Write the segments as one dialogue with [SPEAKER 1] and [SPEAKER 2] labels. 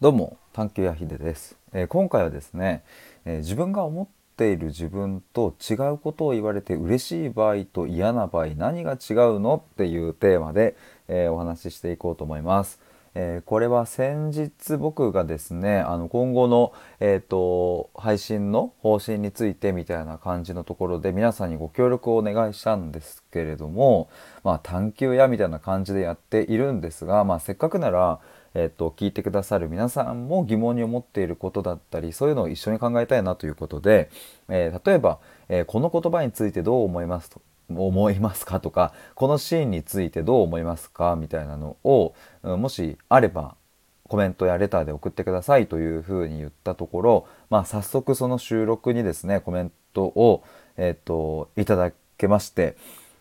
[SPEAKER 1] どうも探求やひでです、えー、今回はですね、えー、自分が思っている自分と違うことを言われて嬉しい場合と嫌な場合何が違うのっていうテーマで、えー、お話ししていこうと思います。えこれは先日僕がですねあの今後の、えーと、配信の方針についてみたいな感じのところで皆さんにご協力をお願いしたんですけれどもまあ探求やみたいな感じでやっているんですが、まあ、せっかくならえーと、聞いてくださる皆さんも疑問に思っていることだったりそういうのを一緒に考えたいなということで、えー、例えば、えー、この言葉についてどう思いますと思いますかとかこのシーンについてどう思いますかみたいなのを、うん、もしあればコメントやレターで送ってくださいというふうに言ったところ、まあ、早速その収録にですねコメントを、えーといただけまして、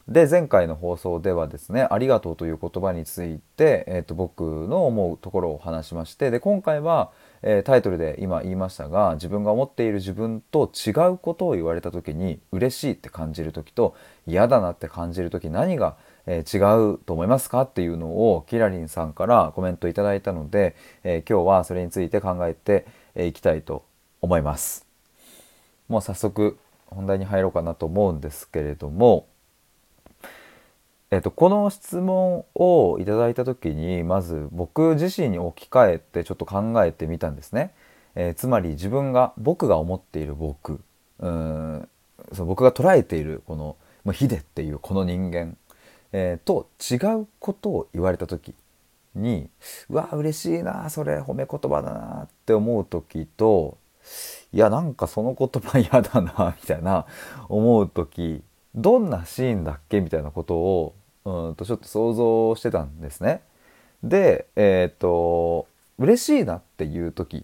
[SPEAKER 1] で前回の放送ではですね「ありがとう」という言葉について、えーと、僕の思うところを話しましてで今回は、えー、タイトルで今言いましたが自分が思っている自分と違うことを言われた時に嬉しいって感じる時と嫌だなって感じる時何が、えー、違うと思いますかっていうのをキラリンさんからコメントいただいたので、えー、今日はそれについて考えていきたいと思います。もう早速本題に入ろうかなと思うんですけれどもえっと、この質問をいただいた時にまず僕自身に置き換えてちょっと考えてみたんですね。えー、つまり自分が僕が思っている僕うんそ僕が捉えているこのヒデっていうこの人間、えー、と違うことを言われた時にうわ嬉しいなそれ褒め言葉だなって思う時といやなんかその言葉嫌だなみたいな思う時どんなシーンだっけみたいなことをうんとちょっと想像してたんですね。でえっ、ー、と嬉しいなっていう時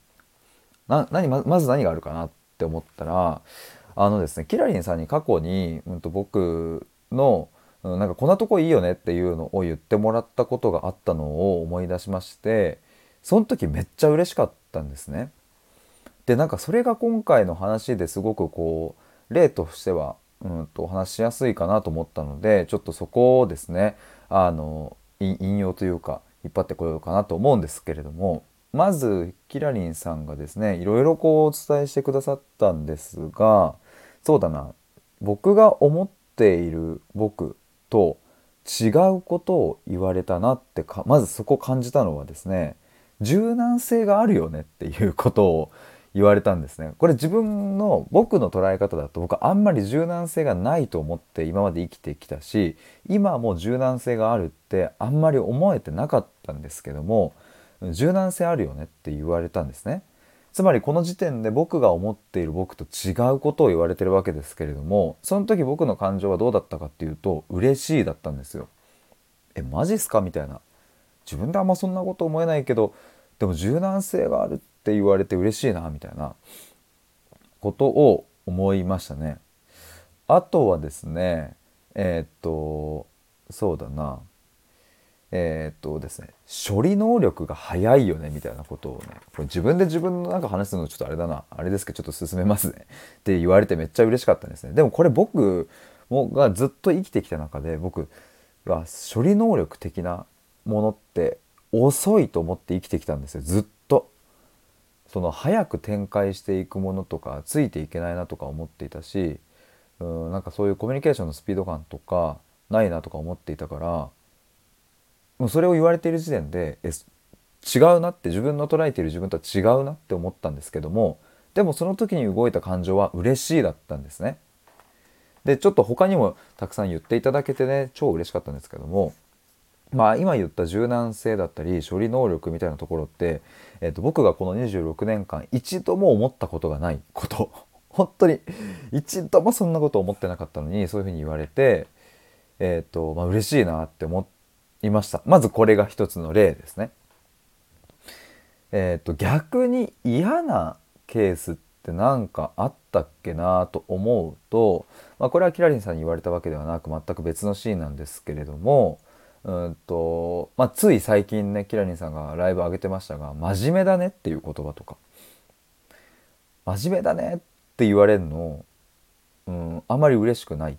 [SPEAKER 1] な何ままず何があるかなって思ったらあのですねキラリンさんに過去に、うん、と僕のなんかこんなとこいいよねっていうのを言ってもらったことがあったのを思い出しましてその時めっちゃ嬉しかったんですね。でなんかそれが今回の話ですごくこう例としてはうんとお話しやすいかなと思ったのでちょっとそこをですねあの引用というか引っ張ってこようかなと思うんですけれどもまずキラリンさんがですねいろいろこうお伝えしてくださったんですがそうだな僕が思っている僕と違うことを言われたなってまずそこ感じたのはですね柔軟性があるよねっていうことを言われたんですね。これ自分の僕の捉え方だと僕あんまり柔軟性がないと思って今まで生きてきたし今も柔軟性があるってあんまり思えてなかったんですけども柔軟性あるよねって言われたんですね。つまりこの時点で僕が思っている僕と違うことを言われてるわけですけれどもその時僕の感情はどうだったかっていうと嬉しいだったんですよ。えマジっすか？みたいな。自分であんまそんなこと思えないけどでも柔軟性があるってって言われて嬉しいなみたいな。ことを思いましたね。あとはですねえー、っとそうだな。えー、っとですね処理能力が早いよねみたいなことをね。これ自分で自分のなんか話すのちょっとあれだな。あれですけどちょっと進めますね。って言われてめっちゃ嬉しかったんですね。でもこれ僕もがずっと生きてきた中で僕は処理能力的なものって遅いと思って生きてきたんですよ。ずっその早く展開していくものとかついていけないなとか思っていたしうんなんかそういうコミュニケーションのスピード感とかないなとか思っていたからもうそれを言われている時点でえ違うなって自分の捉えている自分とは違うなって思ったんですけどもでもその時に動いた感情は嬉しいだったんですね。でちょっと他にもたくさん言っていただけてね超嬉しかったんですけどもまあ今言った柔軟性だったり処理能力みたいなところって、えー、と僕がこの26年間一度も思ったことがないこと。本当に一度もそんなこと思ってなかったのにそういうふうに言われてえっ、ー、とまあ嬉しいなって思いました。まずこれが一つの例ですね。えっ、ー、と逆に嫌なケースって何かあったっけなと思うと、まあ、これはキラリンさんに言われたわけではなく全く別のシーンなんですけれどもうんとまあ、つい最近ねキラリンさんがライブ上げてましたが「真面目だね」っていう言葉とか「真面目だね」って言われるの、うん、あまり嬉しくない。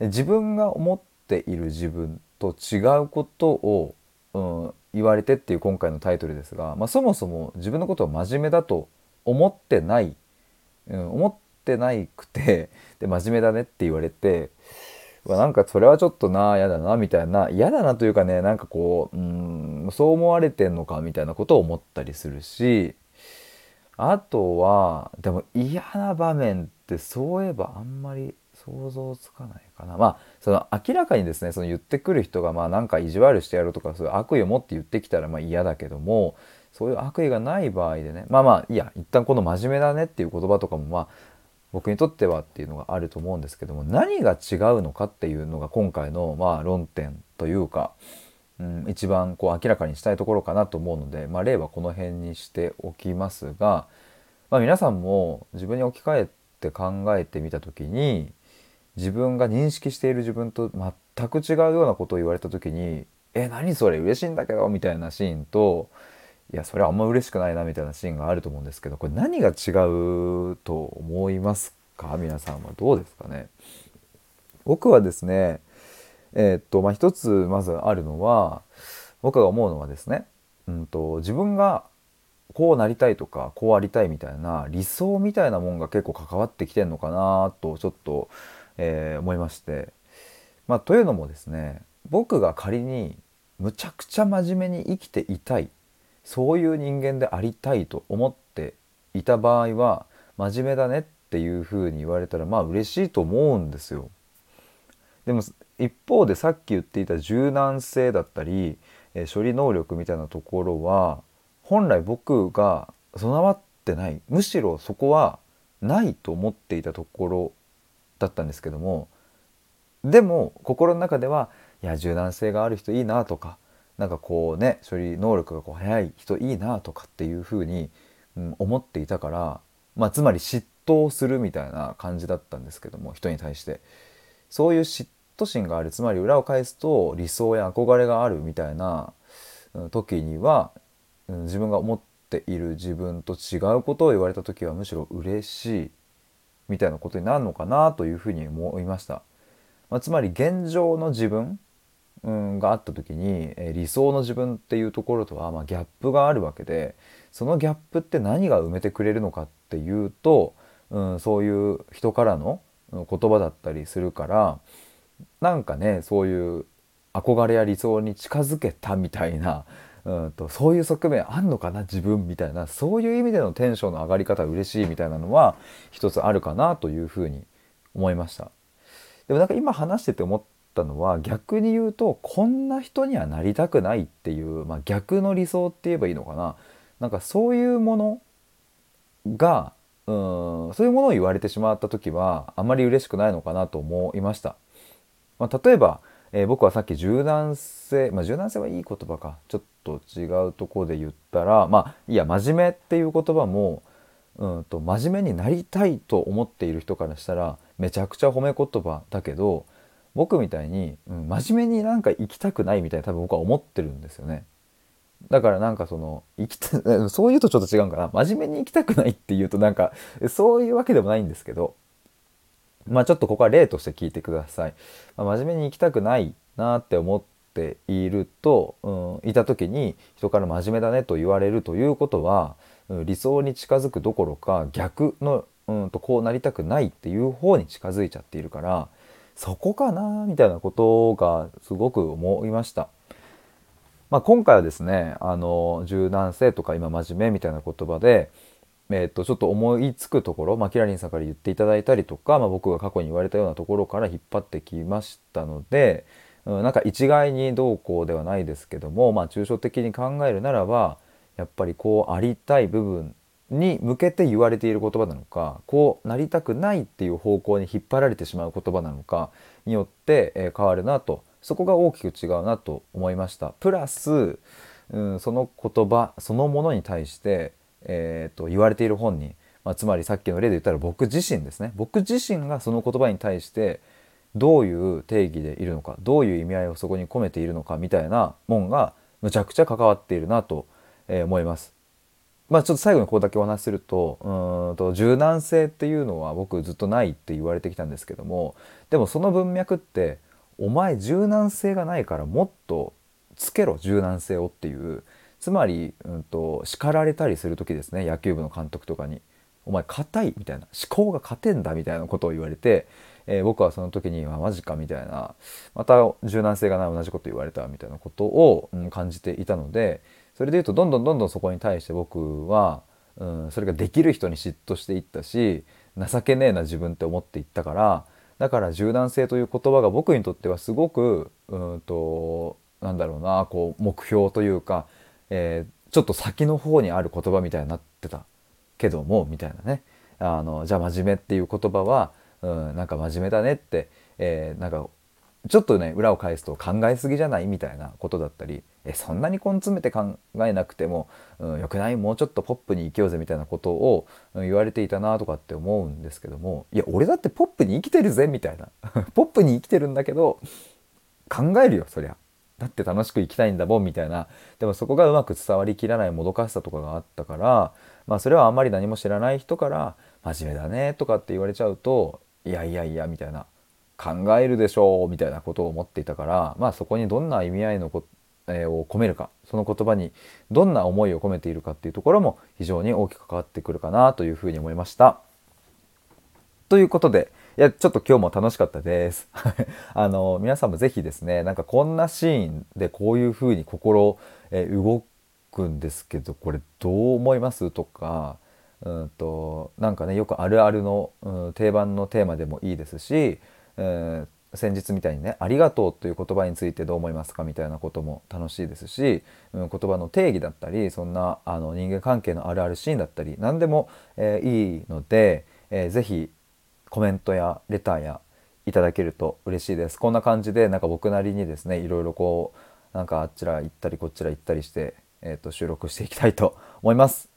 [SPEAKER 1] 自分が思っている自分と違うことをうん、言われてっていう今回のタイトルですが、まあ、そもそも自分のことを真面目だと思ってない、うん、思ってないくてで真面目だねって言われてなんかそれはちょっとな嫌だなみたいな嫌だなというかねなんかこううんそう思われてんのかみたいなことを思ったりするしあとはでも嫌な場面ってそういえばあんまり想像つかないかな。まあその明らかにですねその言ってくる人がまあなんか意地悪してやるとかそういう悪意を持って言ってきたらまあ嫌だけどもそういう悪意がない場合でねまあまあいや一旦この真面目だねっていう言葉とかもまあ僕にとってはっていうのがあると思うんですけども何が違うのかっていうのが今回のまあ論点というか、うん、一番こう明らかにしたいところかなと思うので、まあ、例はこの辺にしておきますが、まあ、皆さんも自分に置き換えて考えてみた時に自分が認識している自分と全く違うようなことを言われた時に「え何それ？嬉しいんだけど」みたいなシーンといやそれはあんま嬉しくないなみたいなシーンがあると思うんですけどこれ何が違うと思いますか？皆さんはどうですかね？僕はですねえー、っとまあ一つまずあるのは僕が思うのはですね、うんと、自分がこうなりたいとかこうありたいみたいな理想みたいなもんが結構関わってきてんのかなとちょっとえー、思いまして、まあ、というのもですね僕が仮にむちゃくちゃ真面目に生きていたいそういう人間でありたいと思っていた場合は真面目だねっていうふうに言われたらまあ嬉しいと思うんですよ。でも一方でさっき言っていた柔軟性だったり、え処理能力みたいなところは本来僕が備わってないむしろそこはないと思っていたところだったんですけどもでも心の中ではいや柔軟性がある人いいなとかなんかこうね処理能力がこう早い人いいなとかっていうふうに、うん、思っていたから、まあ、つまり嫉妬するみたいな感じだったんですけども人に対してそういう嫉妬心があるつまり裏を返すと理想や憧れがあるみたいな時にはうん自分が思っている自分と違うことを言われた時はむしろ嬉しいみたいなことになるのかなというふうに思いました。まあ、つまり現状の自分、うん、があった時に、え理想の自分っていうところとは、まあ、ギャップがあるわけでそのギャップって何が埋めてくれるのかっていうと、うん、そういう人からの言葉だったりするからなんかねそういう憧れや理想に近づけたみたいな うんとそういう側面あんのかな自分みたいなそういう意味でのテンションの上がり方嬉しいみたいなのは一つあるかなというふうに思いました。でもなんか今話してて思ったのは逆に言うとこんな人にはなりたくないっていう、まあ、逆の理想って言えばいいのかななんかそういうものがうんそういうものを言われてしまった時はあまり嬉しくないのかなと思いました。まあ、例えばえー、僕はさっき柔軟性、まあ、柔軟性はいい言葉かちょっと違うとこで言ったらまあいや真面目っていう言葉もうんと真面目になりたいと思っている人からしたらめちゃくちゃ褒め言葉だけど僕みたいに、うん、真面目になんか生きたくないみたいに多分僕は思ってるんですよね。だからなんかその生きた そういうとちょっと違うんかな真面目に生きたくないっていうとなんかそういうわけでもないんですけどまあちょっとここは例として聞いてください。まあ、真面目に行きたくないなって思っていると、うん、いた時に人から真面目だねと言われるということは、うん、理想に近づくどころか逆の、うん、とこうなりたくないっていう方に近づいちゃっているからそこかなみたいなことがすごく思いました。まあ、今回はですねあの柔軟性とか今真面目みたいな言葉でえー、とちょっと思いつくところ、まあ、キラリンさんから言っていただいたりとか、まあ、僕が過去に言われたようなところから引っ張ってきましたので、うん、なんか一概にどうこうではないですけども、まあ、抽象的に考えるならばやっぱりこうありたい部分に向けて言われている言葉なのかこうなりたくないっていう方向に引っ張られてしまう言葉なのかによって、え変わるなとそこが大きく違うなと思いました。プラス、うん、その言葉そのものに対してえーと、言われている本に、まあ、つまりさっきの例で言ったら僕自身ですね僕自身がその言葉に対してどういう定義でいるのかどういう意味合いをそこに込めているのかみたいなもんがむちゃくちゃ関わっているなと、えー、思います。まあちょっと最後にここだけお話しするとうんと柔軟性っていうのは僕ずっとないって言われてきたんですけどもでもその文脈ってお前柔軟性がないからもっとつけろ柔軟性をっていう。つまり、うんと、叱られたりする時ですね野球部の監督とかに「お前硬い」みたいな「思考が勝てんだ」みたいなことを言われて、えー、僕はその時に「マジか」みたいな。また柔軟性がない同じこと言われたみたいなことを、うん、感じていたのでそれでいうとどんどんどんどんそこに対して僕は、うん、それができる人に嫉妬していったし情けねえな自分って思っていったからだから柔軟性という言葉が僕にとってはすごくうんとなんだろうなこう目標というか、えー、ちょっと先の方にある言葉みたいになってた。けどもみたいなね。あのじゃあ真面目っていう言葉は、うん、なんか真面目だねって、えー、なんかちょっとね裏を返すと考えすぎじゃない？みたいなことだったりえそんなに根詰めて考えなくても、うん、よくない？もうちょっとポップに生きようぜみたいなことを、言われていたなとかって思うんですけどもいや俺だってポップに生きてるぜみたいな。ポップに生きてるんだけど考えるよそりゃ。だって楽しく生きたいんだもんみたいな。でもそこがうまく伝わりきらないもどかしさとかがあったからまあそれはあんまり何も知らない人から「真面目だね」とかって言われちゃうと「いやいやいや」みたいな「考えるでしょう」みたいなことを思っていたからまあそこにどんな意味合いのこえー、を込めるかその言葉にどんな思いを込めているかっていうところも非常に大きく関わってくるかなというふうに思いました。ということでいやちょっと今日も楽しかったです。あの皆さんも是非ですねなんかこんなシーンでこういうふうに心、え、動くんですけどこれどう思いますとかうんとなんかねよくあるあるの、うん、定番のテーマでもいいですし、えー、先日みたいにね「ありがとう」という言葉についてどう思いますかみたいなことも楽しいですし、うん、言葉の定義だったりそんなあの人間関係のあるあるシーンだったり何でも、えー、いいので、えー、ぜひコメントやレターやいただけると嬉しいです。こんな感じでなんか僕なりにですねいろいろこうなんかあっちら行ったりこっちら行ったりして、えー、と収録していきたいと思います。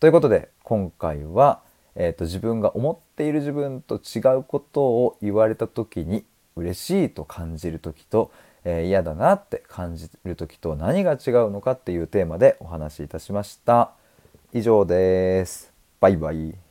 [SPEAKER 1] ということで今回は、えーと自分が思っている自分と違うことを言われた時に嬉しいと感じる時と、えー、嫌だなって感じる時と何が違うのかっていうテーマでお話しいたしました。以上です。バイバイ。